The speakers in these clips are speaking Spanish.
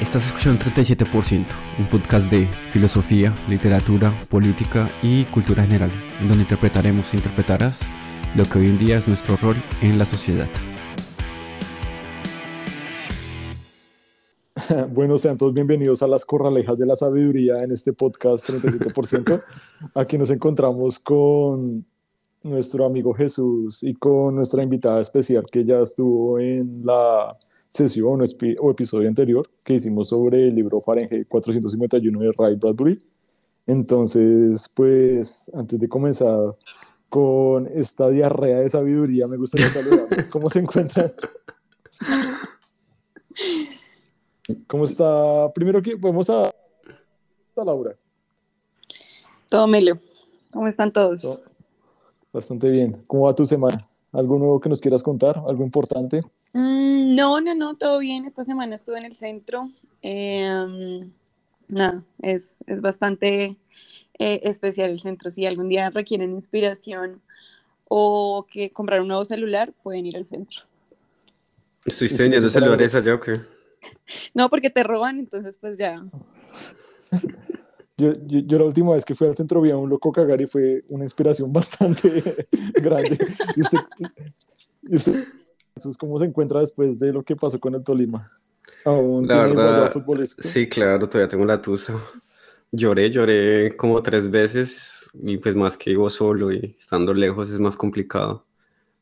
Estás escuchando 37%, un podcast de filosofía, literatura, política y cultura general, en donde interpretaremos e interpretarás lo que hoy en día es nuestro rol en la sociedad. Bueno, sean todos bienvenidos a las corralejas de la sabiduría en este podcast 37%. Aquí nos encontramos con nuestro amigo Jesús y con nuestra invitada especial que ya estuvo en la sesión o, episodio anterior que hicimos sobre el libro Fahrenheit 451 de Ray Bradbury. Entonces, pues antes de comenzar con esta diarrea de sabiduría, me gustaría saludarles. ¿Cómo se encuentran? ¿Cómo está? Primero que vamos a, a Laura. Todo Melio. ¿Cómo están todos? Bastante bien. ¿Cómo va tu semana? ¿Algo nuevo que nos quieras contar? ¿Algo importante? Mm, no, no, no, todo bien. Esta semana estuve en el centro. Em, nada, es, es bastante eh, especial el centro. Si algún día requieren inspiración o que comprar un nuevo celular, pueden ir al centro. ¿Estuviste vendiendo celulares allá o qué? No, porque te roban, entonces pues ya. Yo, yo, la última vez que fui al centro vi a un loco cagar y fue una inspiración bastante grande. ¿Y usted, y usted cómo se encuentra después de lo que pasó con el Tolima? la verdad, sí, claro, todavía tengo la tusa. Lloré, lloré como tres veces y pues más que vivo solo y estando lejos es más complicado.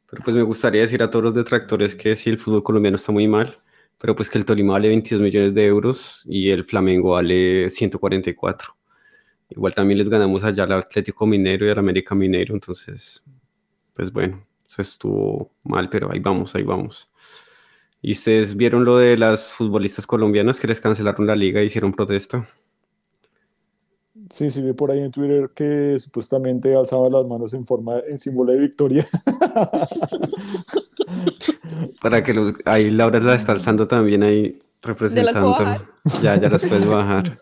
Pero pues me gustaría decir a todos los detractores que sí, el fútbol colombiano está muy mal, pero pues que el Tolima vale 22 millones de euros y el Flamengo vale 144. Igual también les ganamos allá al Atlético Minero y al América Minero, entonces, pues bueno, estuvo mal, pero ahí vamos, ahí vamos. ¿Y ustedes vieron lo de las futbolistas colombianas que les cancelaron la liga e hicieron protesta? Sí, sí, vi por ahí en Twitter que supuestamente alzaban las manos en forma, en símbolo de victoria. Para que los, ahí Laura la está alzando también ahí representando. Ya, ya las puedes bajar.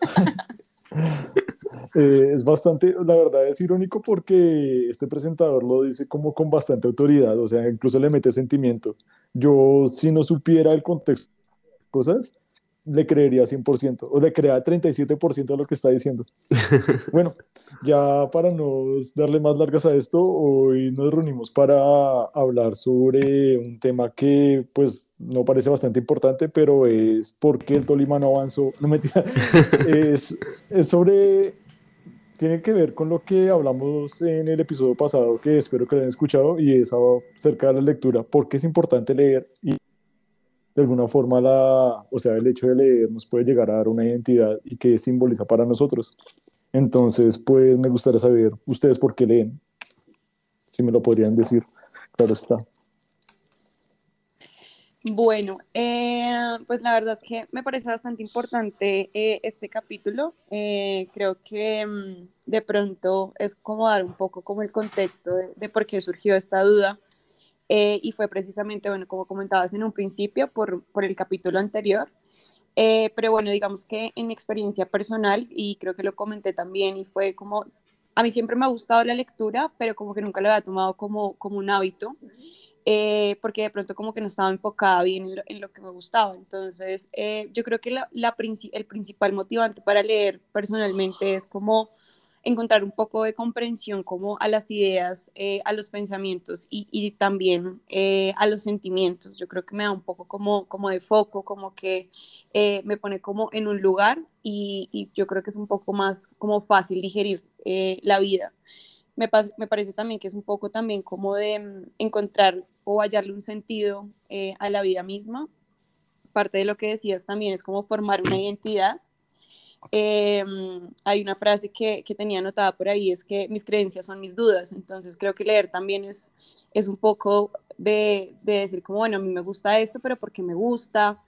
Eh, es bastante, la verdad es irónico porque este presentador lo dice como con bastante autoridad, o sea, incluso le mete sentimiento. Yo, si no supiera el contexto de cosas, le creería 100%, o le crea 37% de lo que está diciendo. bueno, ya para no darle más largas a esto, hoy nos reunimos para hablar sobre un tema que pues no parece bastante importante, pero es por qué el Tolima no avanzó. No mentira, es, es sobre tiene que ver con lo que hablamos en el episodio pasado, que espero que lo hayan escuchado, y es acerca de la lectura. ¿Por qué es importante leer? Y de alguna forma, la, o sea, el hecho de leer nos puede llegar a dar una identidad y qué simboliza para nosotros. Entonces, pues me gustaría saber, ¿ustedes por qué leen? Si me lo podrían decir, claro está. Bueno, eh, pues la verdad es que me parece bastante importante eh, este capítulo. Eh, creo que mm, de pronto es como dar un poco como el contexto de, por qué surgió esta duda. y fue precisamente, bueno, como comentabas en un principio, por, por el capítulo anterior. pero bueno, digamos que en mi experiencia personal, y creo que lo comenté también, y fue como, a mí siempre me ha gustado la lectura, pero como que nunca lo había tomado como, como un hábito. Eh, porque de pronto como que no estaba enfocada bien en lo, que me gustaba. Entonces, eh, yo creo que la, el principal motivante para leer personalmente es como encontrar un poco de comprensión como a las ideas, eh, a los pensamientos y, también a los sentimientos. Yo creo que me da un poco como, como de foco, como que me pone como en un lugar y, yo creo que es un poco más como fácil digerir la vida me, me, parece también que es un poco también como de mm, encontrar o hallarle un sentido eh, a la vida misma. Parte de lo que decías también es como formar una identidad. Em, hay una frase que, que, tenía anotada por ahí, es que mis creencias son mis dudas, entonces creo que leer también es, es un poco de, de decir como, bueno, a mí me gusta esto, pero porque me gusta.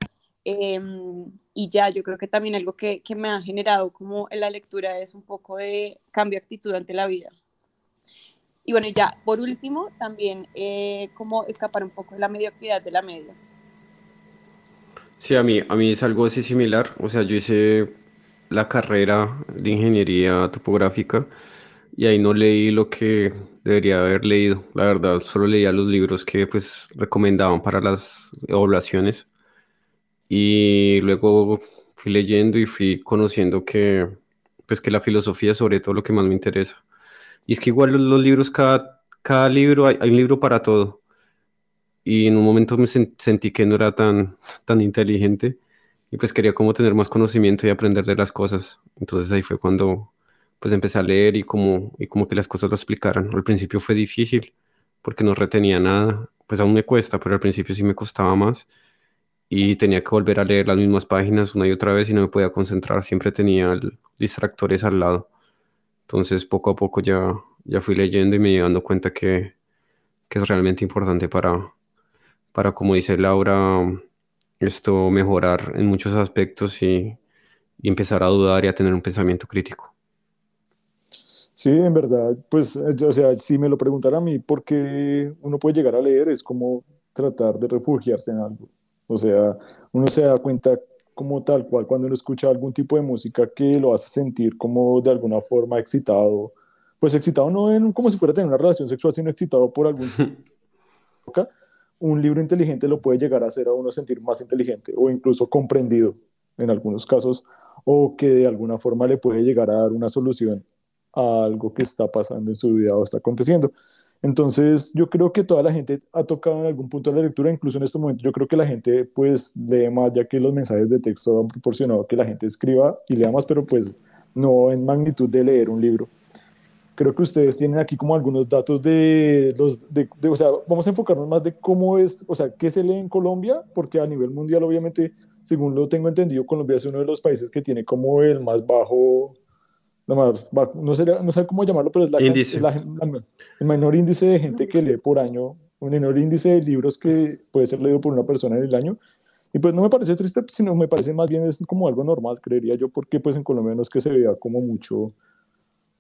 Em, y ya, yo creo que también algo que, que me ha generado como en la lectura es un poco de cambio de actitud ante la vida. Y bueno, ya por último, también eh, como escapar un poco de la mediocridad de la media. Sí, a mí, a mí es algo así similar. O sea, yo hice la carrera de ingeniería topográfica y ahí no leí lo que debería haber leído. La verdad, solo leía los libros que pues recomendaban para las evaluaciones. Y luego fui leyendo y fui conociendo que, pues que la filosofía sobre todo lo que más me interesa. Y es que igual los, libros, cada, cada libro, hay, un libro para todo. Y en un momento me sentí que no era tan, tan inteligente y pues quería como tener más conocimiento y aprender de las cosas. Entonces ahí fue cuando pues empecé a leer y como, y como que las cosas lo explicaran. Al principio fue difícil porque no retenía nada, pues aún me cuesta, pero al principio sí me costaba más y tenía que volver a leer las mismas páginas una y otra vez y no me podía concentrar, siempre tenía distractores al lado. Entonces poco a poco ya, ya fui leyendo y me dando cuenta que, que es realmente importante para, para, como dice Laura, esto mejorar en muchos aspectos y, y empezar a dudar y a tener un pensamiento crítico. Sí, en verdad, pues, o sea, si me lo preguntara a mí, ¿por qué uno puede llegar a leer? Es como tratar de refugiarse en algo. O sea, uno se da cuenta como tal cual cuando uno escucha algún tipo de música que lo hace sentir como de alguna forma excitado. Pues excitado no en, como si fuera tener una relación sexual, sino excitado por algún... un libro inteligente lo puede llegar a hacer a uno sentir más inteligente o incluso comprendido en algunos casos o que de alguna forma le puede llegar a dar una solución a algo que está pasando en su vida o está aconteciendo. Entonces, yo creo que toda la gente ha tocado en algún punto la lectura, incluso en este momento, yo creo que la gente pues lee más, ya que los mensajes de texto han proporcionado que la gente escriba y lea más, pero pues no en magnitud de leer un libro. Creo que ustedes tienen aquí como algunos datos de los, de, o sea, vamos a enfocarnos más de cómo es, o sea, qué se lee en Colombia, porque a nivel mundial, obviamente, según lo tengo entendido, Colombia es uno de los países que tiene como el más bajo no, sé, no sé cómo llamarlo, pero es la, el menor índice de gente que lee por año, un menor índice de libros que puede ser leído por una persona en el año. Y pues no me parece triste, sino me parece más bien es como algo normal, creería yo, porque pues en Colombia no es que se vea como mucho,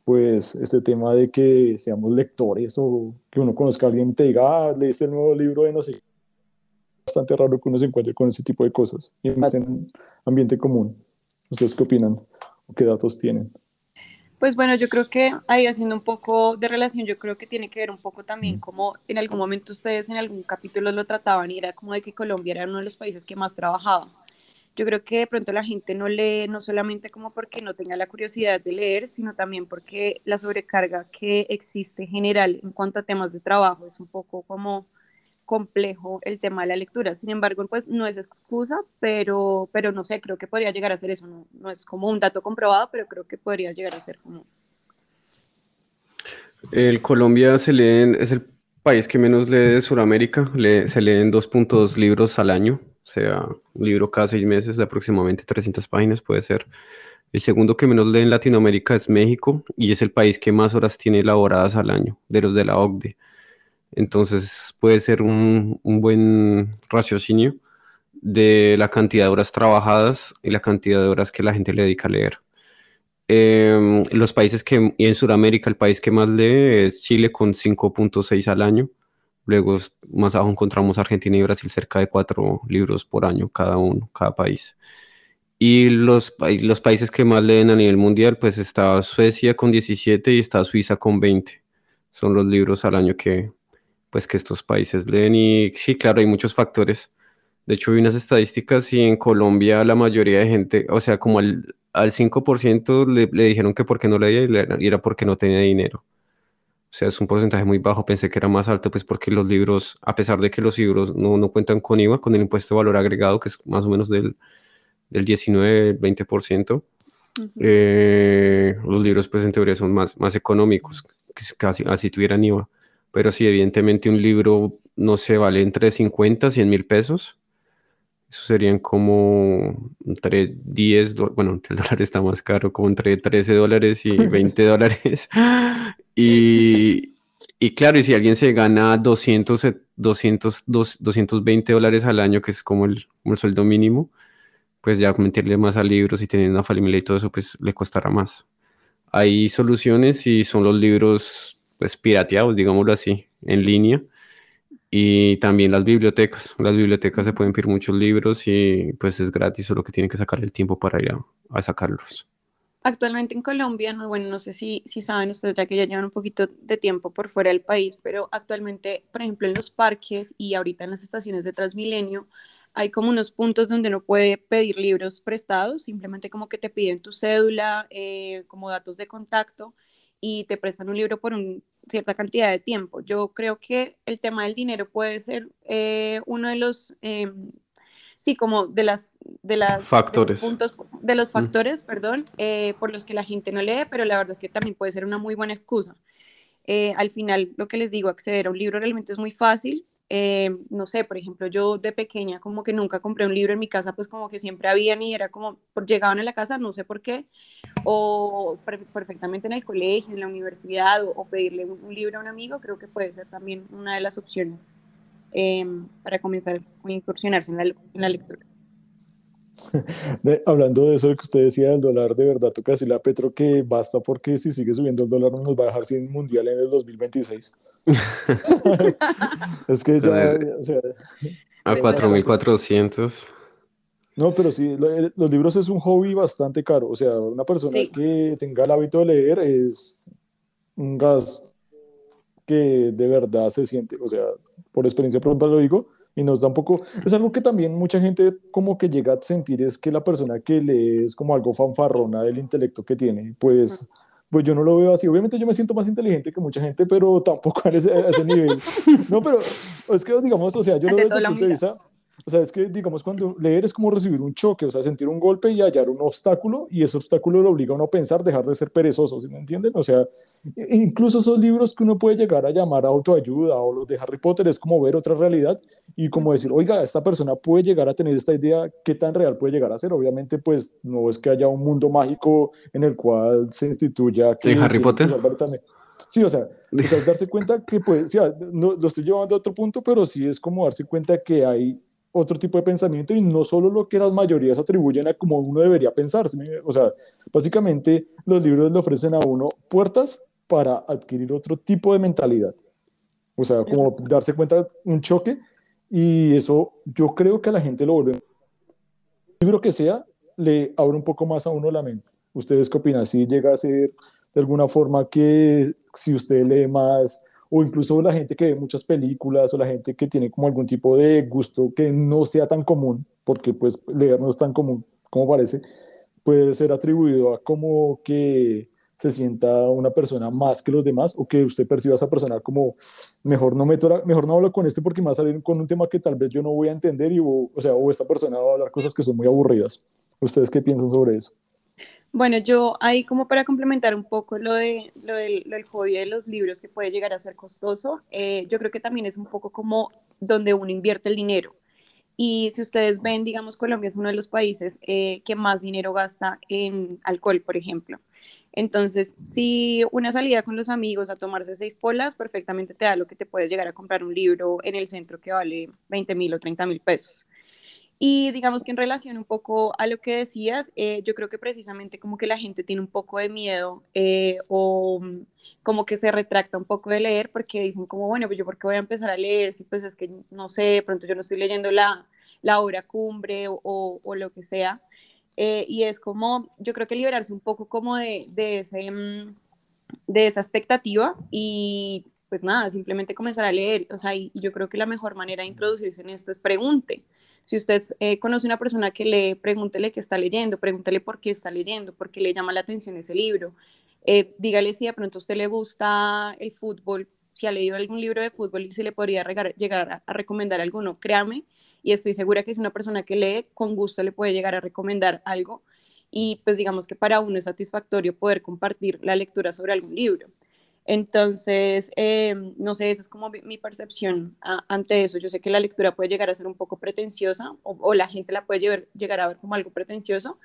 pues este tema de que seamos lectores o que uno conozca a alguien y te diga, ah, leíste el nuevo libro de no sé. Bastante raro que uno se encuentre con ese tipo de cosas y más en ambiente común. ¿Ustedes qué opinan? ¿O qué datos tienen? Pues bueno, yo creo que ahí haciendo un poco de relación, yo creo que tiene que ver un poco también como en algún momento ustedes en algún capítulo lo trataban y era como de que Colombia era uno de los países que más trabajaba. Yo creo que de pronto la gente no lee no solamente como porque no tenga la curiosidad de leer, sino también porque la sobrecarga que existe general en cuanto a temas de trabajo es un poco como complejo el tema de la lectura. Sin embargo, pues no es excusa, pero, pero no sé, creo que podría llegar a ser eso. No, es como un dato comprobado, pero creo que podría llegar a ser como... El Colombia se lee, es el país que menos lee de Sudamérica, se leen 2.2 libros al año, sea, un libro cada seis meses de aproximadamente 300 páginas puede ser. El segundo que menos lee en Latinoamérica es México y es el país que más horas tiene elaboradas al año, de los de la OCDE. Entonces puede ser un, buen raciocinio de la cantidad de horas trabajadas y la cantidad de horas que la gente le dedica a leer. Em, los países que, y en Sudamérica, el país que más lee es Chile con 5.6 al año. Luego, más abajo, encontramos Argentina y Brasil cerca de 4 libros por año cada uno, cada país. Y los, países que más leen a nivel mundial, pues está Suecia con 17 y está Suiza con 20. Son los libros al año que, pues que estos países leen y sí, claro, hay muchos factores. De hecho, vi unas estadísticas y en Colombia la mayoría de gente, o sea, como al, al 5% le, le, dijeron que porque no leía y era porque no tenía dinero. O sea, es un porcentaje muy bajo. Pensé que era más alto, pues porque los libros, a pesar de que los libros no, no cuentan con IVA, con el impuesto de valor agregado, que es más o menos del, del 19-20%, eh, los libros, pues en teoría son más, más económicos, casi así tuvieran IVA. Pero sí, evidentemente un libro no se vale entre 50 y 100 mil pesos. Eso serían como entre 10, bueno, el dólar está más caro, como entre 13 dólares y 20 dólares. Y, y, claro, y si alguien se gana 200, 200, 220 dólares al año, que es como el, como el sueldo mínimo, pues ya meterle más a libros y tener una familia y todo eso, pues le costará más. Hay soluciones y son los libros pues pirateados, digámoslo así, en línea. Y también las bibliotecas. Las bibliotecas se pueden pedir muchos libros y pues es gratis, solo que tienen que sacar el tiempo para ir a, sacarlos. Actualmente en Colombia, no, bueno, no sé si, si saben ustedes, ya que ya llevan un poquito de tiempo por fuera del país, pero actualmente, por ejemplo, en los parques y ahorita en las estaciones de Transmilenio, hay como unos puntos donde uno puede pedir libros prestados, simplemente como que te piden tu cédula, eh, como datos de contacto y te prestan un libro por una cierta cantidad de tiempo. Yo creo que el tema del dinero puede ser eh, uno de los, em, sí, como de las, de las factores. De los, puntos, de los factores, perdón, eh, por los que la gente no lee, pero la verdad es que también puede ser una muy buena excusa. al final, lo que les digo, acceder a un libro realmente es muy fácil. Eh, no sé, por ejemplo, yo de pequeña como que nunca compré un libro en mi casa, pues como que siempre habían y era como, llegaban a la casa, no sé por qué, o perfectamente en el colegio, en la universidad, o, pedirle un, libro a un amigo, creo que puede ser también una de las opciones em, para comenzar a incursionarse en la, en la lectura. hablando de eso que usted decía del dólar, de verdad toca decirle a Petro que basta porque si sigue subiendo el dólar nos va a dejar sin mundial en el 2026. es que ya, o sea, a 4.400. No, pero sí, los libros es un hobby bastante caro. O sea, una persona que tenga el hábito de leer es un gasto que de verdad se siente. O sea, por experiencia propia lo digo, y nos da un poco, es algo que también mucha gente como que llega a sentir es que la persona que lee es como algo fanfarrona del intelecto que tiene, pues, pues yo no lo veo así. Obviamente yo me siento más inteligente que mucha gente, pero tampoco a ese, a ese nivel. No, pero es que digamos, o sea, yo lo veo desde el punto de vista o sea, es que, digamos, cuando leer es como recibir un choque, o sea, sentir un golpe y hallar un obstáculo, y ese obstáculo lo obliga a uno a pensar, dejar de ser perezoso, ¿sí me entienden? O sea, incluso esos libros que uno puede llegar a llamar autoayuda o los de Harry Potter es como ver otra realidad y como decir, oiga, esta persona puede llegar a tener esta idea, ¿qué tan real puede llegar a ser? Obviamente, pues no es que haya un mundo mágico en el cual se instituya que... ¿En Harry Potter? Sí, o sea, darse cuenta que, pues, sí, no, lo estoy llevando a otro punto, pero sí es como darse cuenta que hay otro tipo de pensamiento y no solo lo que las mayorías atribuyen a como uno debería pensar. O sea, básicamente los libros le ofrecen a uno puertas para adquirir otro tipo de mentalidad. O sea, como darse cuenta de un choque y eso yo creo que a la gente lo vuelve. El libro que sea le abre un poco más a uno la mente. ¿Ustedes qué opinan? Si llega a ser de alguna forma que si usted lee más o incluso la gente que ve muchas películas o la gente que tiene como algún tipo de gusto que no sea tan común, porque pues leer no es tan común como parece, puede ser atribuido a como que se sienta una persona más que los demás o que usted perciba a esa persona como mejor no meto mejor no hablo con este porque me va a salir con un tema que tal vez yo no voy a entender y o, o sea o esta persona va a hablar cosas que son muy aburridas. ¿Ustedes qué piensan sobre eso? Bueno, yo ahí como para complementar un poco lo, de, lo, del, hobby de los libros que puede llegar a ser costoso, eh, yo creo que también es un poco como donde uno invierte el dinero. Y si ustedes ven, digamos, Colombia es uno de los países eh, que más dinero gasta en alcohol, por ejemplo. Entonces, si una salida con los amigos a tomarse seis polas, perfectamente te da lo que te puedes llegar a comprar un libro en el centro que vale 20 mil o 30 mil pesos. Y digamos que en relación un poco a lo que decías, eh, yo creo que precisamente como que la gente tiene un poco de miedo eh, o mm, como que se retracta un poco de leer porque dicen como, bueno, pues yo por qué voy a empezar a leer si pues es que no sé, pronto yo no estoy leyendo la, la obra cumbre o, o, lo que sea. Eh, y es como, yo creo que liberarse un poco como de, de, ese, mm, de esa expectativa y pues nada, simplemente comenzar a leer. O sea, y yo creo que la mejor manera de introducirse en esto es pregunte si usted eh, conoce una persona que lee, pregúntele qué está leyendo, pregúntele por qué está leyendo, por qué le llama la atención ese libro. Eh, dígale si de pronto a usted le gusta el fútbol, si ha leído algún libro de fútbol y si le podría llegar a, recomendar alguno, créame, y estoy segura que es una persona que lee, con gusto le puede llegar a recomendar algo. Y pues digamos que para uno es satisfactorio poder compartir la lectura sobre algún libro. Entonces, em, no sé, esa es como mi, percepción ante eso. Yo sé que la lectura puede llegar a ser un poco pretenciosa o, la gente la puede llegar a ver como algo pretencioso,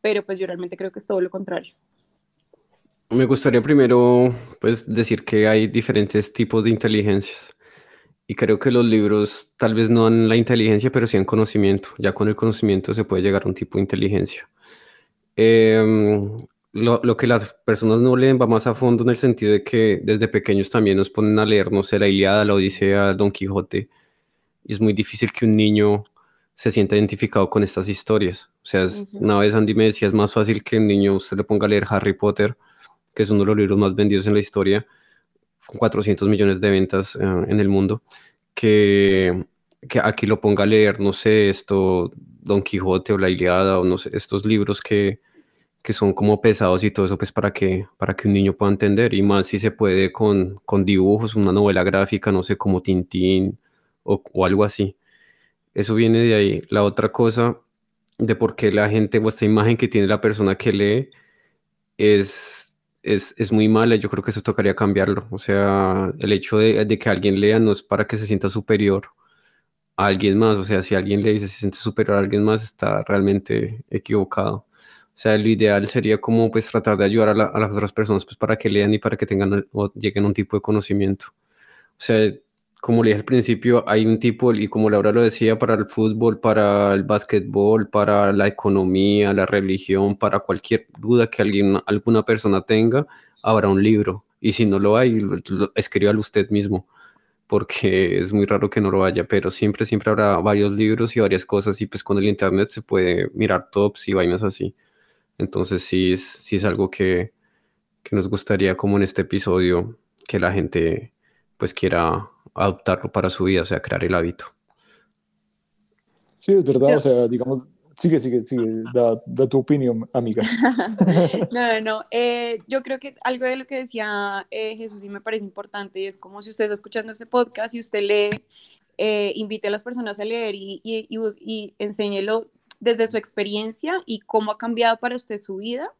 pero pues yo realmente creo que es todo lo contrario. Me gustaría primero pues decir que hay diferentes tipos de inteligencias y creo que los libros tal vez no dan la inteligencia, pero sí en conocimiento. Ya con el conocimiento se puede llegar a un tipo de inteligencia. Eh, lo, que las personas no leen va más a fondo en el sentido de que desde pequeños también nos ponen a leer, no sé, la Iliada, la Odisea, Don Quijote, y es muy difícil que un niño se sienta identificado con estas historias. O sea, una vez Andy me decía, es más fácil que un niño usted le ponga a leer Harry Potter, que es uno de los libros más vendidos en la historia, con 400 millones de ventas eh, en el mundo, que que aquí lo ponga a leer, no sé, esto, Don Quijote o La Iliada o no sé, estos libros que, que son como pesados y todo eso, pues para que, para que un niño pueda entender y más si se puede con, con dibujos, una novela gráfica, no sé, como Tintín o, o algo así. Eso viene de ahí. La otra cosa de por qué la gente o esta imagen que tiene la persona que lee es, es, es muy mala. Yo creo que eso tocaría cambiarlo. O sea, el hecho de, de que alguien lea no es para que se sienta superior a alguien más. O sea, si alguien le dice se siente superior a alguien más, está realmente equivocado. O sea, lo ideal sería como pues tratar de ayudar a, a las otras personas pues para que lean y para que tengan o lleguen a un tipo de conocimiento. O sea, como le dije al principio, hay un tipo, y como Laura lo decía, para el fútbol, para el básquetbol, para la economía, la religión, para cualquier duda que alguien, alguna persona tenga, habrá un libro. Y si no lo hay, escríbalo usted mismo, porque es muy raro que no lo haya, pero siempre, siempre habrá varios libros y varias cosas, y pues con el internet se puede mirar tops y vainas así. Entonces sí es, sí es algo que, que nos gustaría como en este episodio, que la gente pues quiera adoptarlo para su vida, o sea, crear el hábito. Sí, es verdad, o sea, digamos, sigue, sigue, sigue, da, tu opinión, amiga. no, no, no, eh, yo creo que algo de lo que decía eh, Jesús sí me parece importante y es como si usted está escuchando este podcast y usted lee, eh, invite a las personas a leer y, y, y, y enséñelo desde su experiencia y cómo ha cambiado para usted su vida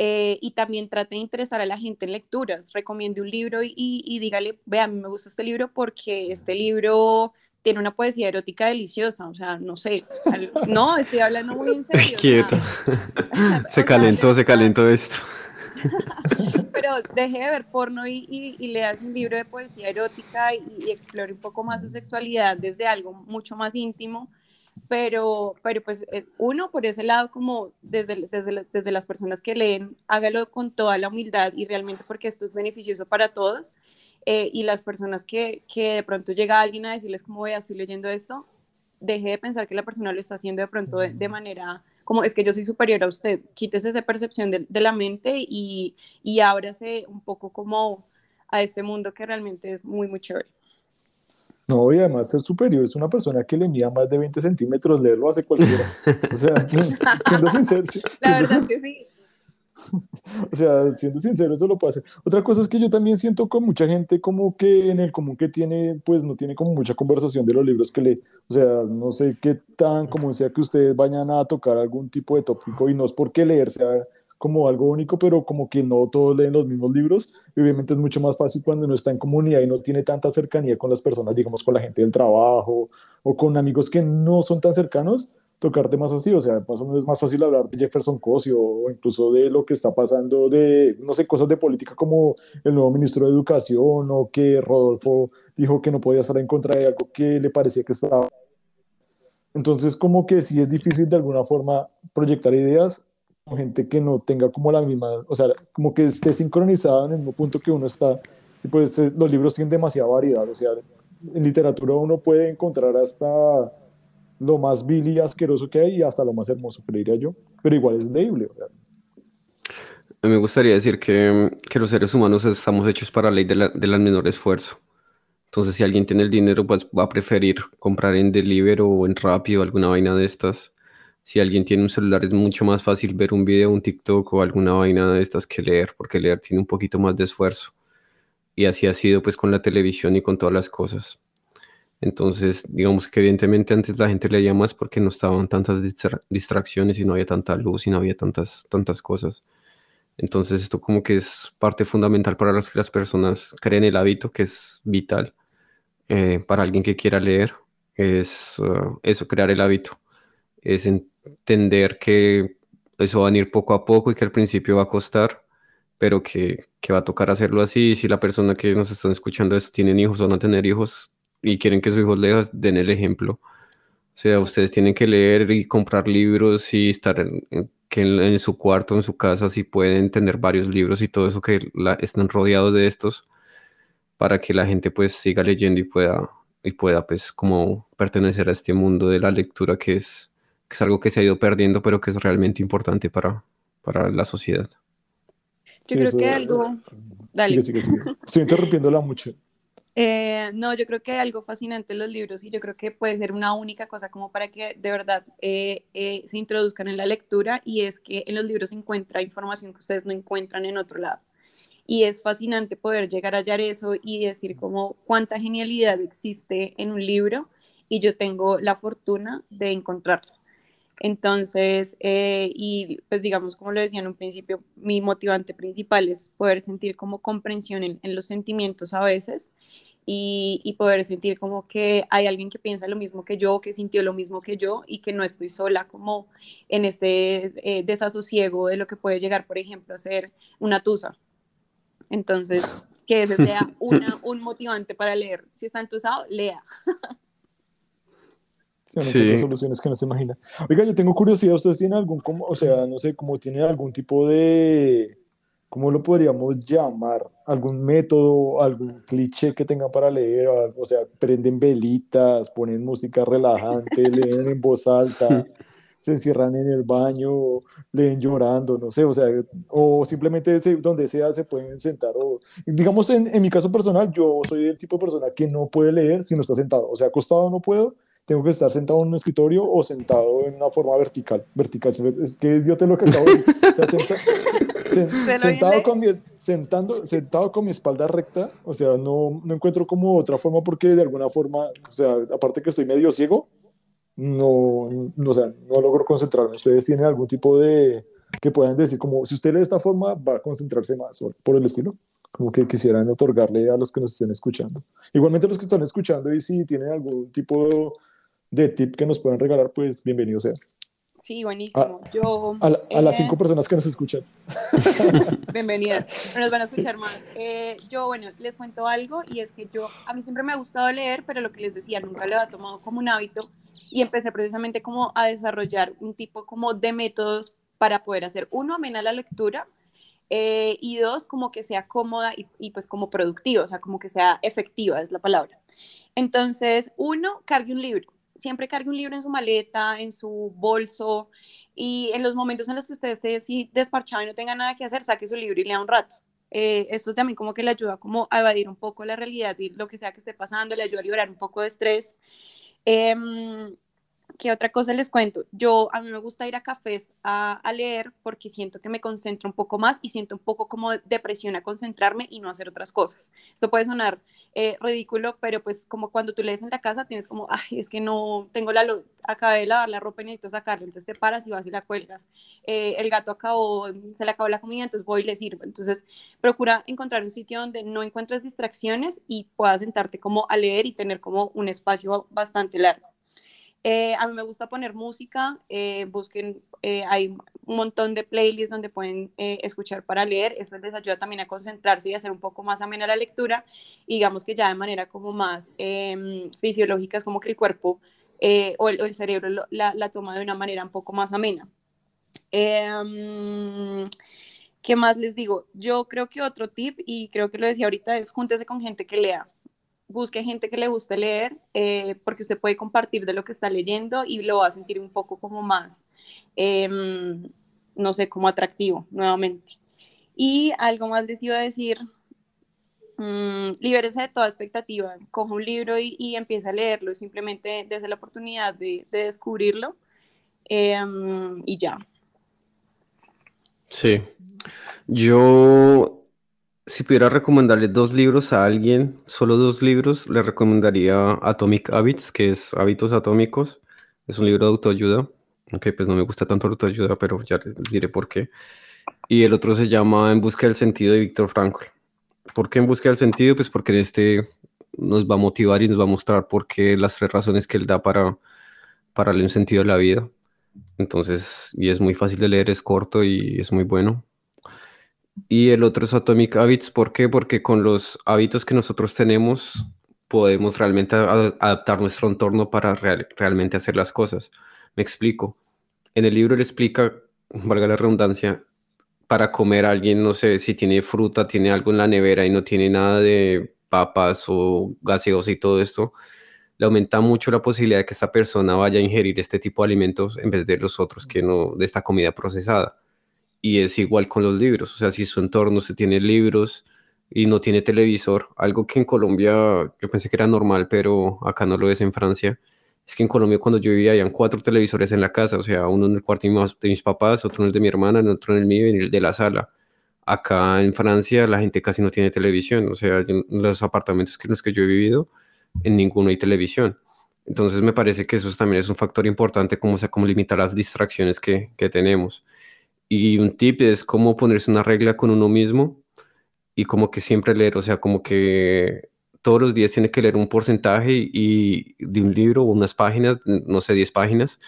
eh, y también trate de interesar a la gente en lecturas. Recomiende un libro y, y, dígale, vea, a mí me gusta este libro porque este libro tiene una poesía erótica deliciosa, o sea, no sé, no, estoy hablando muy en serio. Quieto. se calentó, se calentó esto. Pero deje de ver porno y, y, y leas un libro de poesía erótica y, y, explore un poco más su sexualidad desde algo mucho más íntimo pero, pero pues eh, uno por ese lado como desde, desde, desde las personas que leen, hágalo con toda la humildad y realmente porque esto es beneficioso para todos. Eh, y las personas que, que, de pronto llega alguien a decirles como voy, estoy leyendo esto, deje de pensar que la persona lo está haciendo de pronto de, manera como es que yo soy superior a usted, quítese esa percepción de, de la mente y, y ábrase un poco como a este mundo que realmente es muy, muy chévere. No, y además ser superior es una persona que le mida más de 20 centímetros, leerlo hace cualquiera. O sea, siendo sincero. La verdad que sí. O sea, siendo sincero, eso lo puede hacer. Otra cosa es que yo también siento con mucha gente como que en el común que tiene, pues no tiene como mucha conversación de los libros que lee. O sea, no sé qué tan común sea que ustedes vayan a tocar algún tipo de tópico y no es porque leer sea como algo único, pero como que no todos leen los mismos libros. Y obviamente es mucho más fácil cuando uno está en comunidad y no tiene tanta cercanía con las personas, digamos, con la gente del trabajo o con amigos que no son tan cercanos, tocar temas así. O sea, más o menos es más fácil hablar de Jefferson Cosio o incluso de lo que está pasando de, no sé, cosas de política como el nuevo ministro de Educación o que Rodolfo dijo que no podía estar en contra de algo que le parecía que estaba. Entonces, como que sí es difícil de alguna forma proyectar ideas gente que no tenga como la misma, o sea, como que esté sincronizada en el mismo punto que uno está. Y pues eh, los libros tienen demasiada variedad, o sea, en literatura uno puede encontrar hasta lo más vil y asqueroso que hay y hasta lo más hermoso, creería yo, pero igual es leíble. Me gustaría decir que, que, los seres humanos estamos hechos para la ley de del menor esfuerzo. Entonces, si alguien tiene el dinero, pues va a preferir comprar en Deliveroo o en Rappi o alguna vaina de estas si alguien tiene un celular es mucho más fácil ver un video, un TikTok o alguna vaina de estas que leer, porque leer tiene un poquito más de esfuerzo. Y así ha sido pues con la televisión y con todas las cosas. Entonces, digamos que evidentemente antes la gente leía más porque no estaban tantas distracciones y no había tanta luz y no había tantas, tantas cosas. Entonces, esto como que es parte fundamental para las que las personas creen el hábito, que es vital eh, para alguien que quiera leer, es uh, eso, crear el hábito. Es entender que eso va a venir poco a poco y que al principio va a costar, pero que, que va a tocar hacerlo así. Si la persona que nos están escuchando esto tienen hijos o van a tener hijos y quieren que sus hijos lean, den el ejemplo. O sea, ustedes tienen que leer y comprar libros y estar en, que en, su cuarto, en su casa, si pueden tener varios libros y todo eso que la, están rodeados de estos para que la gente pues siga leyendo y pueda y pueda pues como pertenecer a este mundo de la lectura que es que es algo que se ha ido perdiendo, pero que es realmente importante para, para la sociedad. Yo creo que algo... Dale. Sigue, sigue, sigue. Estoy interrumpiéndola mucho. Eh, no, yo creo que hay algo fascinante en los libros y yo creo que puede ser una única cosa como para que de verdad eh, eh, se introduzcan en la lectura y es que en los libros se encuentra información que ustedes no encuentran en otro lado. Y es fascinante poder llegar a hallar eso y decir como cuánta genialidad existe en un libro y yo tengo la fortuna de encontrarla. Entonces, y pues digamos, como lo decía en un principio, mi motivante principal es poder sentir como comprensión en, en los sentimientos a veces y, poder sentir como que hay alguien que piensa lo mismo que yo, que sintió lo mismo que yo y que no estoy sola como en este eh, desasosiego de lo que puede llegar, por ejemplo, a ser una tusa. Entonces, que ese sea una, un motivante para leer. Si está entusado, lea. Sí. soluciones que no se imagina. Oiga, yo tengo curiosidad, ¿ustedes tienen algún, como, o sea, no sé, como tienen algún tipo de, ¿cómo lo podríamos llamar? ¿Algún método, algún cliché que tengan para leer? O sea, prenden velitas, ponen música relajante, leen en voz alta, se encierran en el baño, leen llorando, no sé, o sea, o simplemente donde sea se pueden sentar. O, digamos, en, en mi caso personal, yo soy el tipo de persona que no puede leer si no está sentado. O sea, acostado no puedo, tengo que estar sentado en un escritorio o sentado en una forma vertical. Vertical, es que yo te lo que acabo de decir. O sea, sentado, con mi, sentando, sentado con mi espalda recta, o sea, no, no encuentro como otra forma porque de alguna forma, o sea, aparte que estoy medio ciego, no, no, o sea, no logro concentrarme. ¿Ustedes tienen algún tipo de que puedan decir como si usted lee de esta forma va a concentrarse más por el estilo? Como que quisieran otorgarle a los que nos estén escuchando. Igualmente los que están escuchando y si tienen algún tipo de tip que nos puedan regalar, pues bienvenido sea. Sí, buenísimo. A, Yo, a, las cinco eh, personas que nos escuchan. Bienvenidas. Nos van a escuchar más. Eh, yo, bueno, les cuento algo y es que yo, a mí siempre me ha gustado leer, pero lo que les decía, nunca lo había tomado como un hábito y empecé precisamente como a desarrollar un tipo como de métodos para poder hacer, uno, amena la lectura, eh, y dos, como que sea cómoda y, y, pues como productiva, o sea, como que sea efectiva, es la palabra. Entonces, uno, cargue un libro siempre cargue un libro en su maleta, en su bolso y en los momentos en los que usted esté así desparchado y no tenga nada que hacer, saque su libro y lea un rato. Eh, esto también como que le ayuda como a evadir un poco la realidad y lo que sea que esté pasando, le ayuda a liberar un poco de estrés. Em, ¿Qué otra cosa les cuento? Yo, a mí me gusta ir a cafés a, leer porque siento que me concentro un poco más y siento un poco como depresión a concentrarme y no hacer otras cosas. Esto puede sonar eh, ridículo, pero pues como cuando tú lees en la casa tienes como, ay, es que no tengo la, acabé de lavar la ropa y necesito sacarla, entonces te paras y vas y la cuelgas. Eh, el gato acabó, se le acabó la comida, entonces voy y le sirvo. Entonces procura encontrar un sitio donde no encuentres distracciones y puedas sentarte como a leer y tener como un espacio bastante largo. Eh, a mí me gusta poner música, eh, busquen, eh, hay un montón de playlists donde pueden escuchar para leer, eso les ayuda también a concentrarse y hacer un poco más amena la lectura, digamos que ya de manera como más em, fisiológica, es como que el cuerpo o el, cerebro la, la, toma de una manera un poco más amena. Em, ¿Qué más les digo? Yo creo que otro tip, y creo que lo decía ahorita, es júntese con gente que lea busque gente que le guste leer, eh, porque usted puede compartir de lo que está leyendo y lo va a sentir un poco como más, em, no sé, como atractivo nuevamente. Y algo más les iba a decir, mmm, libérese de toda expectativa, coja un libro y, empieza a leerlo, simplemente desde la oportunidad de, de descubrirlo em, y ya. Sí, yo si pudiera recomendarle dos libros a alguien, solo dos libros, le recomendaría Atomic Habits, que es Hábitos Atómicos. Es un libro de autoayuda. Aunque pues no me gusta tanto la autoayuda, pero ya les diré por qué. Y el otro se llama En busca del sentido de Víctor Frankl. ¿Por qué en busca del sentido? Pues porque en este nos va a motivar y nos va a mostrar por qué las tres razones que él da para, para un sentido a la vida. Entonces, y es muy fácil de leer, es corto y es muy bueno. Y el otro es Atomic Habits. ¿Por qué? Porque con los hábitos que nosotros tenemos podemos realmente adaptar nuestro entorno para realmente hacer las cosas. Me explico. En el libro le explica, valga la redundancia, para comer a alguien, no sé, si tiene fruta, tiene algo en la nevera y no tiene nada de papas o gaseos y todo esto, le aumenta mucho la posibilidad de que esta persona vaya a ingerir este tipo de alimentos en vez de los otros que no, de esta comida procesada. Y es igual con los libros, o sea, si su entorno se tiene libros, y no tiene televisor, algo que en Colombia yo pensé que era normal, pero acá no lo es en Francia. Es que en Colombia cuando yo vivía habían cuatro televisores en la casa, o sea, uno en el cuarto de mis papás, otro en el de mi hermana, otro en el mío y en el de la sala. Acá en Francia la gente casi no tiene televisión, o sea, en los apartamentos en los que yo he vivido, en ninguno hay televisión. Entonces me parece que eso también es un factor importante, como sea, cómo limitar las distracciones que, que tenemos. Y un tip es cómo ponerse una regla con uno mismo y como que siempre leer, o sea, como que todos los días tiene que leer un porcentaje y, de un libro o unas páginas, no sé, 10 páginas,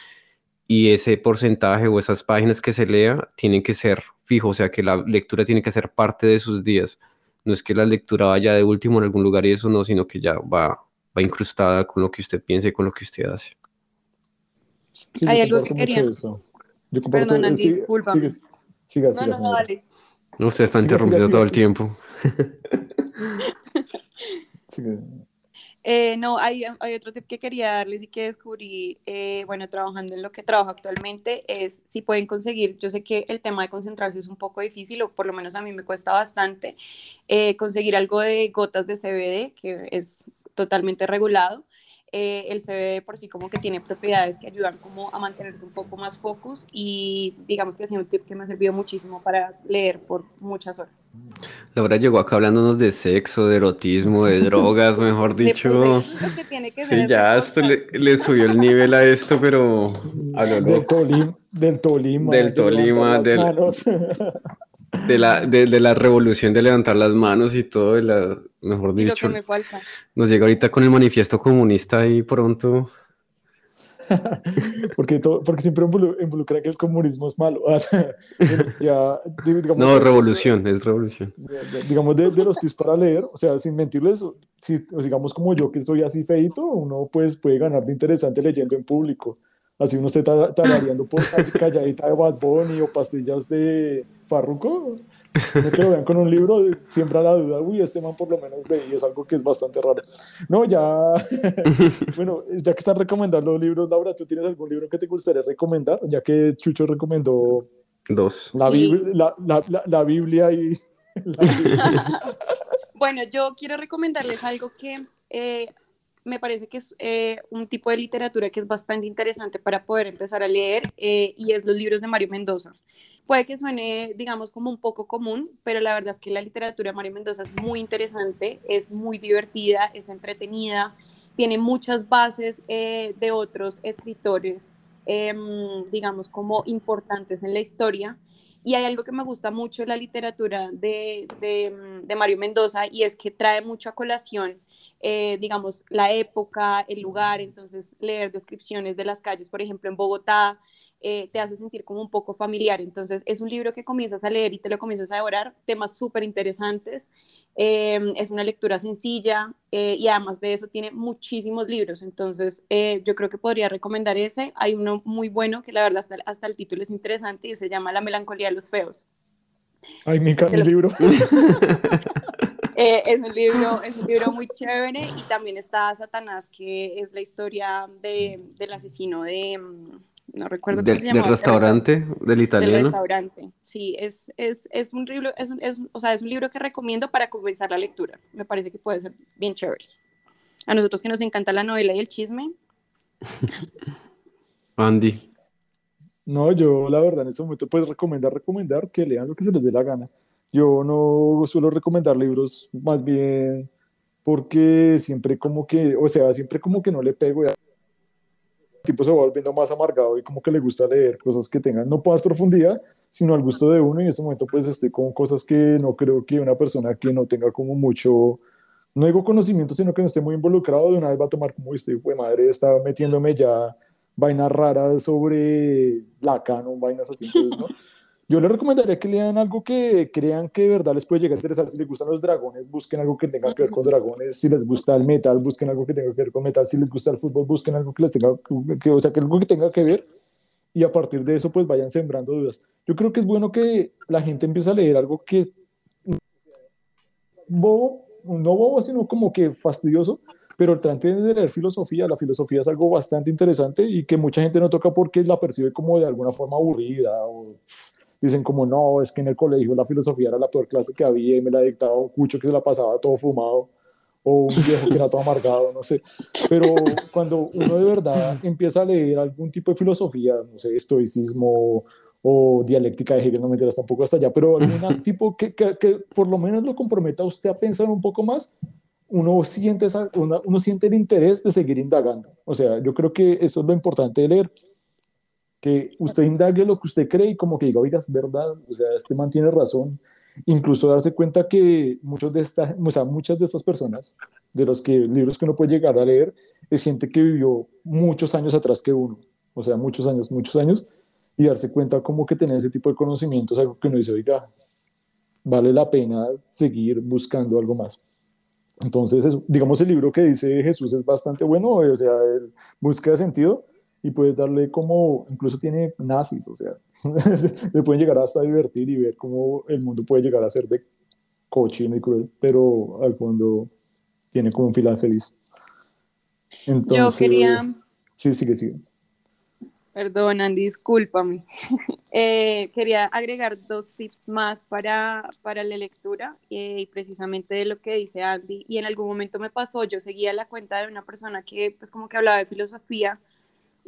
y ese porcentaje o esas páginas que se lea tienen que ser fijos, o sea, que la lectura tiene que ser parte de sus días. No es que la lectura vaya de último en algún lugar y eso no, sino que ya va, va incrustada con lo que usted piensa y con lo que usted hace. Hay algo que quería. Yo comparto, Perdona, sí, disculpa. no, no, no, vale. No, usted está interrumpido todo el tiempo. Eh, no, hay, hay, otro tip que quería darles y que descubrí, eh, bueno, trabajando en lo que trabajo actualmente, es si pueden conseguir, yo sé que el tema de concentrarse es un poco difícil, o por lo menos a mí me cuesta bastante, eh, conseguir algo de gotas de CBD, que es totalmente regulado, eh, el CBD por sí como que tiene propiedades que ayudan como a mantenerse un poco más focus y digamos que ha sido un tip que me ha servido muchísimo para leer por muchas horas. Laura llegó acá hablándonos de sexo, de erotismo, de drogas, mejor dicho. sí, ya esto le, subió el nivel a esto, pero... Del, Tolima, del Tolima. Del Tolima, del... de la, de, de, la revolución de levantar las manos y todo, de la, mejor dicho. me falta. Nos llega ahorita con el manifiesto comunista y pronto. porque, todo, porque siempre involucra que el comunismo es malo. ya, digamos, no, revolución, es revolución. Digamos, de, de, los tips para leer, o sea, sin mentirles, si, digamos como yo que soy así feito, uno pues puede ganar de interesante leyendo en público así uno esté talareando por calladita de Bad Bunny o pastillas de Farruko, no que lo vean con un libro, siempre la duda, uy, este man por lo menos ve, y es algo que es bastante raro. No, ya, bueno, ya que están recomendando libros, Laura, ¿tú tienes algún libro que te gustaría recomendar? Ya que Chucho recomendó dos. La, Biblia, la, la, Biblia y... bueno, yo quiero recomendarles algo que eh, me parece que es eh, un tipo de literatura que es bastante interesante para poder empezar a leer eh, y es los libros de Mario Mendoza. Puede que suene, digamos, como un poco común, pero la verdad es que la literatura de Mario Mendoza es muy interesante, es muy divertida, es entretenida, tiene muchas bases eh, de otros escritores, em, digamos, como importantes en la historia. Y hay algo que me gusta mucho de la literatura de, de, de Mario Mendoza y es que trae mucho a colación eh, digamos, la época, el lugar, entonces leer descripciones de las calles, por ejemplo, en Bogotá, eh, te hace sentir como un poco familiar. Entonces, es un libro que comienzas a leer y te lo comienzas a devorar, temas súper interesantes. Em, es una lectura sencilla eh, y además de eso tiene muchísimos libros. Entonces, yo creo que podría recomendar ese. Hay uno muy bueno que la verdad hasta, hasta el título es interesante y se llama La melancolía de los feos. Ay, me encanta el libro. Eh, es, un libro, es un libro muy chévere y también está Satanás, que es la historia de, del asesino de, no recuerdo cómo se llama. Del restaurante, del italiano. Del restaurante, sí, es, es, es un libro, es, es, o sea, es un libro que recomiendo para comenzar la lectura. Me parece que puede ser bien chévere. A nosotros que nos encanta la novela y el chisme. Andy. No, yo la verdad en este momento puedes recomendar, recomendar que lean lo que se les dé la gana. Yo no suelo recomendar libros más bien porque siempre como que, o sea, siempre como que no le pego. Ya. Tipo se va volviendo más amargado y como que le gusta leer cosas que tengan no más profundidad, sino al gusto de uno. Y en este momento pues estoy con cosas que no creo que una persona que no tenga como mucho, no digo conocimiento, sino que no esté muy involucrado, de una vez va a tomar como este, de madre, está metiéndome ya vainas raras sobre la canon, vainas así. Entonces, ¿no? Yo les recomendaría que lean algo que crean que de verdad les puede llegar a interesar. Si les gustan los dragones, busquen algo que tenga que ver con dragones. Si les gusta el metal, busquen algo que tenga que ver con metal. Si les gusta el fútbol, busquen algo que les tenga que, o sea, que algo que tenga que ver. Y a partir de eso, pues vayan sembrando dudas. Yo creo que es bueno que la gente empiece a leer algo que bobo, no bobo, sino como que fastidioso, pero traten de leer filosofía. La filosofía es algo bastante interesante y que mucha gente no toca porque la percibe como de alguna forma aburrida o dicen como, no, es que en el colegio la filosofía era la peor clase que había y me la dictaba un cucho que se la pasaba todo fumado o un viejo que era todo amargado, no sé. Pero cuando uno de verdad empieza a leer algún tipo de filosofía, no sé, estoicismo o dialéctica de Hegel, no me interesa tampoco hasta allá, pero algún tipo que, que, que, por lo menos lo comprometa a usted a pensar un poco más, uno siente, esa, uno siente el interés de seguir indagando. O sea, yo creo que eso es lo importante de leer, que usted indague lo que usted cree y como que diga, oiga, es verdad, o sea, este man tiene razón, incluso darse cuenta que muchos de esta, o sea, muchas de estas personas, de los que, libros que uno puede llegar a leer, es gente que vivió muchos años atrás que uno, o sea, muchos años, muchos años, y darse cuenta como que tener ese tipo de conocimientos algo que uno dice, oiga, vale la pena seguir buscando algo más. Entonces, digamos, el libro que dice Jesús es bastante bueno, o sea, el busca de sentido, y puedes darle como, incluso tiene nazis, o sea, le pueden llegar hasta divertir y ver cómo el mundo puede llegar a ser de cochino y cruel, pero al fondo tiene como un final feliz. Entonces, Yo quería... Sí, sigue, sigue. Perdón, Andy, discúlpame. Eh, quería agregar dos tips más para, para la lectura eh, y precisamente de lo que dice Andy. Y en algún momento me pasó, yo seguía la cuenta de una persona que pues como que hablaba de filosofía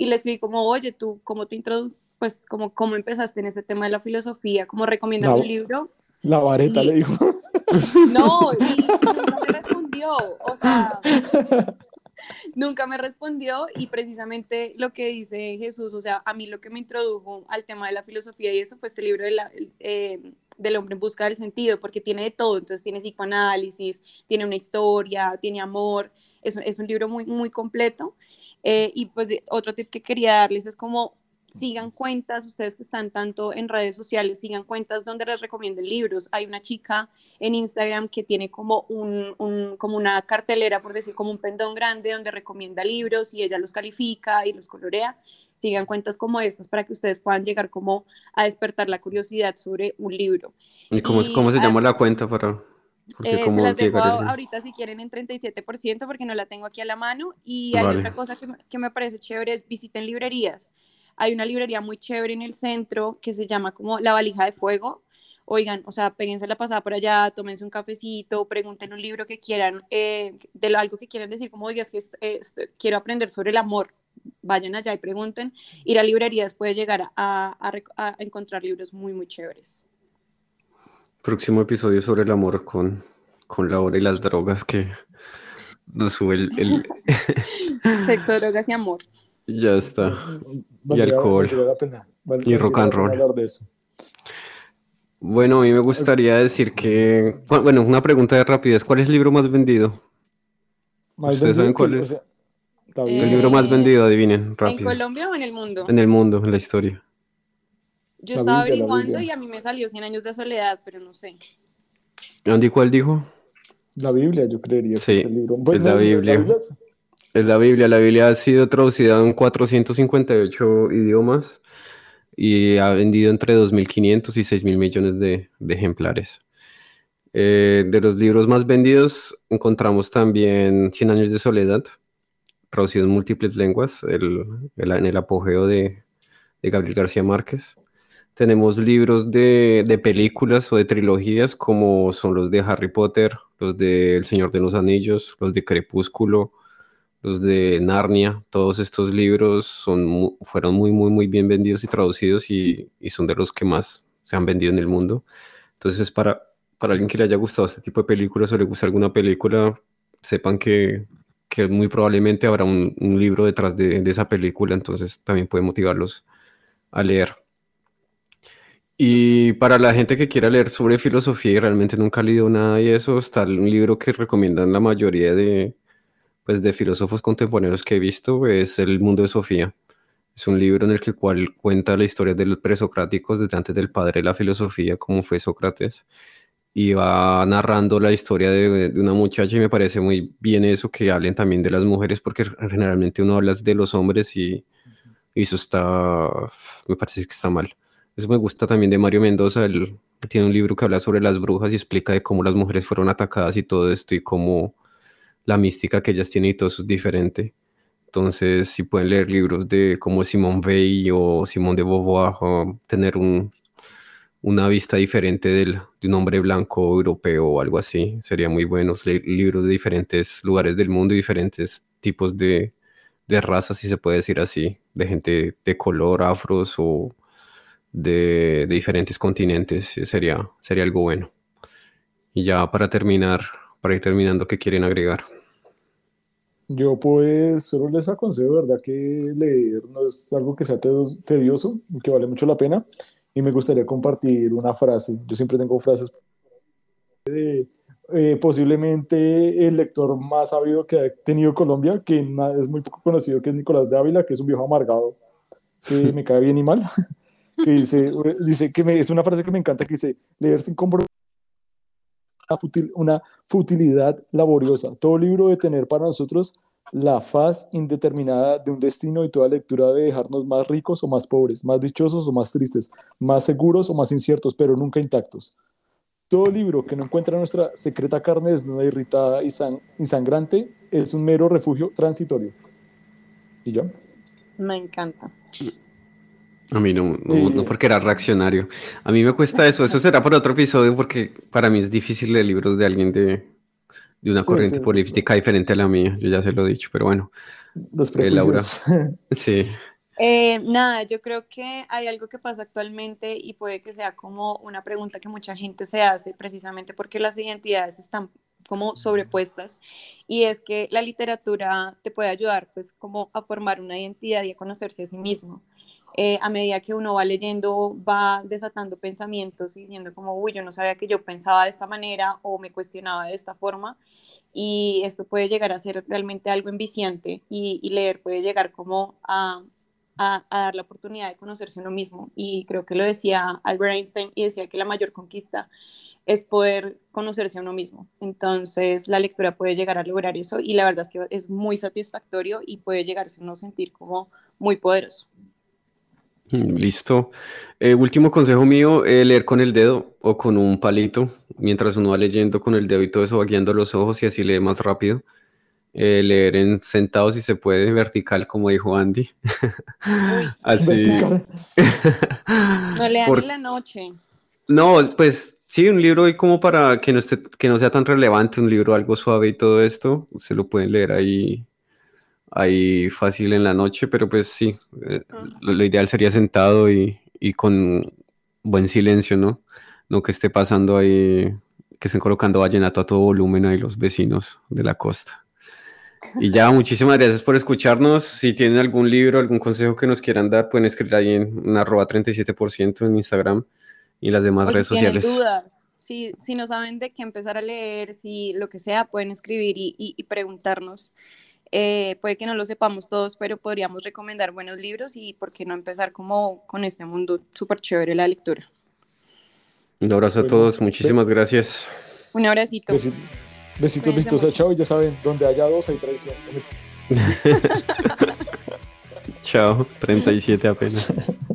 y le escribí como, oye, tú, ¿cómo te introduces? Pues como, ¿cómo empezaste en este tema de la filosofía? ¿Cómo recomiendas un libro? La vareta le dijo. No, y nunca me respondió. O sea, nunca me respondió y precisamente lo que dice Jesús, o sea, a mí lo que me introdujo al tema de la filosofía y eso fue este libro de la, eh, del hombre en busca del sentido, porque tiene de todo, entonces tiene psicoanálisis, tiene una historia, tiene amor, es, es un libro muy, muy completo. Eh, y pues otro tip que quería darles es como sigan cuentas, ustedes que están tanto en redes sociales, sigan cuentas donde les recomienden libros. Hay una chica en Instagram que tiene como, un, como una cartelera, por decir, como un pendón grande donde recomienda libros y ella los califica y los colorea. Sigan cuentas como estas para que ustedes puedan llegar como a despertar la curiosidad sobre un libro. ¿Y cómo, cómo se llama la cuenta para...? Eh, se las dejo ahorita si quieren en 37% porque no la tengo aquí a la mano. Y hay otra cosa que, que, me parece chévere es visiten librerías. Hay una librería muy chévere en el centro que se llama como La Valija de Fuego. Oigan, o sea, péguense la pasada por allá, tómense un cafecito, pregunten un libro que quieran, eh, de algo que quieran decir, como, oigas, que quiero aprender sobre el amor. Vayan allá y pregunten. Ir a librerías puede llegar a, a encontrar libros muy, muy chéveres. Próximo episodio sobre el amor con, con la hora y las drogas que nos sube el... Sexo, drogas y amor. Ya está. y alcohol. y rock and roll. Bueno, a mí me gustaría decir que... Bueno, una pregunta de rapidez. ¿Cuál es el libro más vendido? ¿Ustedes saben cuál es? el libro más vendido, adivinen, rápido. ¿En Colombia o en el mundo? En el mundo, en la historia. Yo estaba averiguando y a mí me salió 100 años de soledad, pero no sé. Andy, ¿cuál dijo? La Biblia, yo creería. Sí, es, libro. es la Biblia. es la Biblia. La Biblia ha sido traducida en 458 idiomas y ha vendido entre 2.500 y 6.000 millones de, de ejemplares. Eh, de los libros más vendidos encontramos también Cien años de soledad, traducido en múltiples lenguas, el, en el apogeo de, de Gabriel García Márquez. Tenemos libros de, de, películas o de trilogías como son los de Harry Potter, los de El Señor de los Anillos, los de Crepúsculo, los de Narnia. Todos estos libros son, fueron muy, muy, muy bien vendidos y traducidos y, y, son de los que más se han vendido en el mundo. Entonces, para, para alguien que le haya gustado este tipo de películas o le guste alguna película, sepan que, que muy probablemente habrá un, un libro detrás de, de esa película, entonces también puede motivarlos a leer. Y para la gente que quiera leer sobre filosofía y realmente nunca ha leído nada y eso, está un libro que recomiendan la mayoría de, pues, de filósofos contemporáneos que he visto, es El mundo de Sofía. Es un libro en el que cual cuenta la historia de los presocráticos desde antes del padre de la filosofía, como fue Sócrates, y va narrando la historia de, de, una muchacha y me parece muy bien eso que hablen también de las mujeres, porque generalmente uno habla de los hombres y, y eso está, me parece que está mal. Eso me gusta también de Mario Mendoza. Él tiene un libro que habla sobre las brujas y explica de cómo las mujeres fueron atacadas y todo esto y cómo la mística que ellas tienen y todo eso es diferente. Entonces, si pueden leer libros de como Simone Weil o Simone de Beauvoir, o tener un, una vista diferente del, de un hombre blanco europeo o algo así. Sería muy bueno leer libros de diferentes lugares del mundo y diferentes tipos de, de razas, si se puede decir así, de gente de color, afros o de, de diferentes continentes. Sería, sería algo bueno. Y ya para terminar, para ir terminando, ¿qué quieren agregar? Yo pues solo les aconsejo, ¿verdad? Que leer no es algo que sea tedioso, que vale mucho la pena. Y me gustaría compartir una frase. Yo siempre tengo frases de eh, posiblemente el lector más sabido que ha tenido Colombia, que es muy poco conocido, que es Nicolás de Ávila, que es un viejo amargado, que me cae bien y mal, que dice, dice que me, es una frase que me encanta, que dice, leer sin compromiso una futilidad laboriosa. Todo libro de tener para nosotros la faz indeterminada de un destino y toda lectura debe dejarnos más ricos o más pobres, más dichosos o más tristes, más seguros o más inciertos, pero nunca intactos. Todo libro que no encuentra nuestra secreta carne desnuda, irritada y, y sangrante es un mero refugio transitorio. ¿Y ya? Me encanta. A mí no, no, porque era reaccionario. A mí me cuesta eso. Eso será para otro episodio porque para mí es difícil leer libros de alguien de, de una corriente política diferente a la mía. Yo ya se lo he dicho, pero bueno. Los eh, Laura. Sí. Eh, nada, yo creo que hay algo que pasa actualmente y puede que sea como una pregunta que mucha gente se hace precisamente porque las identidades están como sobrepuestas y es que la literatura te puede ayudar pues como a formar una identidad y a conocerse a sí mismo. Eh, a medida que uno va leyendo, va desatando pensamientos y diciendo como, uy, yo no sabía que yo pensaba de esta manera o me cuestionaba de esta forma. Y esto puede llegar a ser realmente algo enviciante y, leer puede llegar como a, a, dar la oportunidad de conocerse uno mismo. Y creo que lo decía Albert Einstein y decía que la mayor conquista es poder conocerse a uno mismo. Entonces la lectura puede llegar a lograr eso y la verdad es que es muy satisfactorio y puede llegarse a uno sentir como muy poderoso. Mm, listo. Eh, último consejo mío, eh, leer con el dedo o con un palito, mientras uno va leyendo con el dedo y todo eso va guiando los ojos y así lee más rápido. Eh, leer en sentado si se puede, vertical, como dijo Andy. así. no lean en la noche. No, pues sí, un libro ahí como para que no, esté, que no sea tan relevante, un libro algo suave y todo esto, se lo pueden leer ahí ahí fácil en la noche, pero pues sí, eh, lo, ideal sería sentado y, con buen silencio, ¿no? No que esté pasando ahí, que estén colocando vallenato a todo volumen ahí los vecinos de la costa. Y ya, muchísimas gracias por escucharnos. Si tienen algún libro, algún consejo que nos quieran dar, pueden escribir ahí en arroba 37% en Instagram y las demás redes sociales. dudas, si, si no saben de qué empezar a leer, si lo que sea, pueden escribir y, y preguntarnos. Eh, puede que no lo sepamos todos, pero podríamos recomendar buenos libros y por qué no empezar como con este mundo súper chévere la lectura. Un abrazo a todos, muchísimas gracias. Un abracito. besitos, besitos, chao, ya saben, donde haya dos hay traición. chao, 37 apenas.